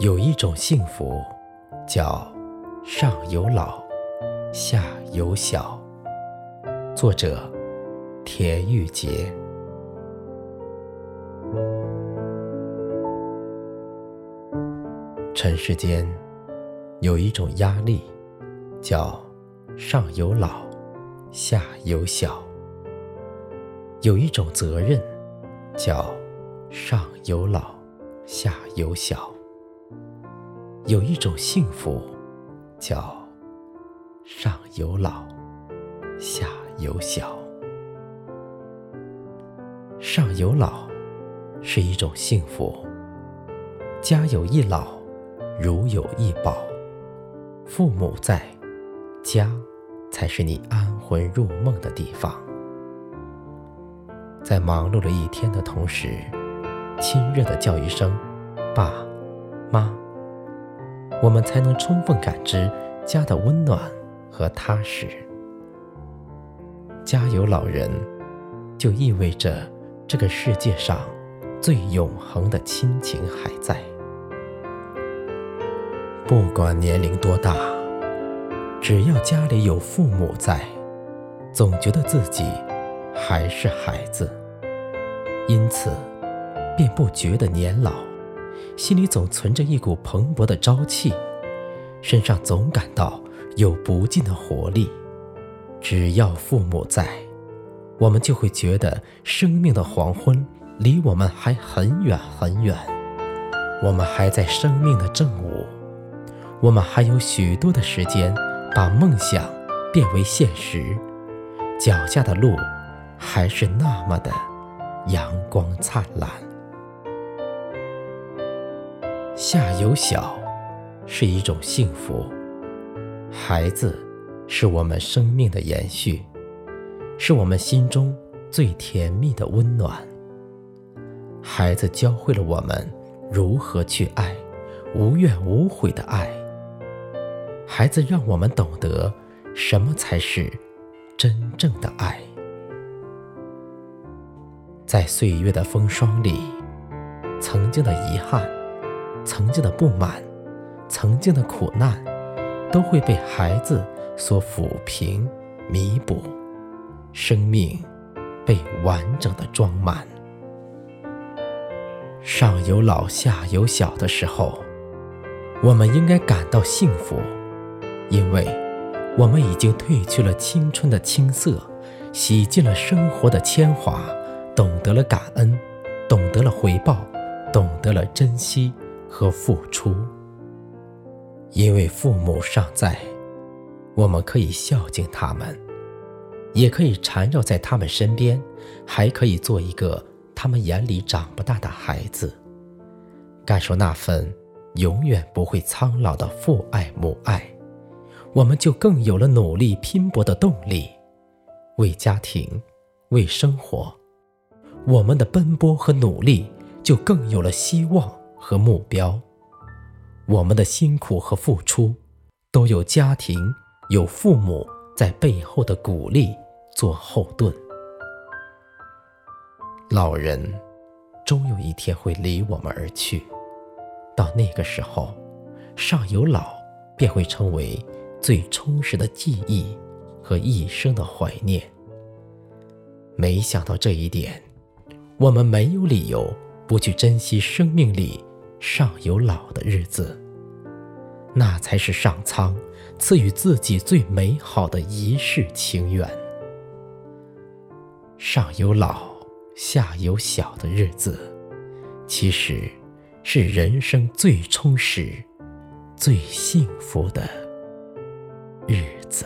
有一种幸福，叫上有老，下有小。作者：田玉洁。尘世间有一种压力，叫上有老，下有小。有一种责任，叫上有老，下有小。有一种幸福，叫上有老，下有小。上有老是一种幸福，家有一老，如有一宝。父母在，家才是你安魂入梦的地方。在忙碌了一天的同时，亲热的叫一声“爸妈”。我们才能充分感知家的温暖和踏实。家有老人，就意味着这个世界上最永恒的亲情还在。不管年龄多大，只要家里有父母在，总觉得自己还是孩子，因此便不觉得年老。心里总存着一股蓬勃的朝气，身上总感到有不尽的活力。只要父母在，我们就会觉得生命的黄昏离我们还很远很远。我们还在生命的正午，我们还有许多的时间把梦想变为现实。脚下的路还是那么的阳光灿烂。下有小，是一种幸福。孩子，是我们生命的延续，是我们心中最甜蜜的温暖。孩子教会了我们如何去爱，无怨无悔的爱。孩子让我们懂得什么才是真正的爱。在岁月的风霜里，曾经的遗憾。曾经的不满，曾经的苦难，都会被孩子所抚平、弥补，生命被完整的装满。上有老，下有小的时候，我们应该感到幸福，因为我们已经褪去了青春的青涩，洗尽了生活的铅华，懂得了感恩，懂得了回报，懂得了珍惜。和付出，因为父母尚在，我们可以孝敬他们，也可以缠绕在他们身边，还可以做一个他们眼里长不大的孩子，感受那份永远不会苍老的父爱母爱，我们就更有了努力拼搏的动力，为家庭，为生活，我们的奔波和努力就更有了希望。和目标，我们的辛苦和付出，都有家庭、有父母在背后的鼓励做后盾。老人终有一天会离我们而去，到那个时候，上有老便会成为最充实的记忆和一生的怀念。没想到这一点，我们没有理由不去珍惜生命里。上有老的日子，那才是上苍赐予自己最美好的一世情缘。上有老，下有小的日子，其实是人生最充实、最幸福的日子。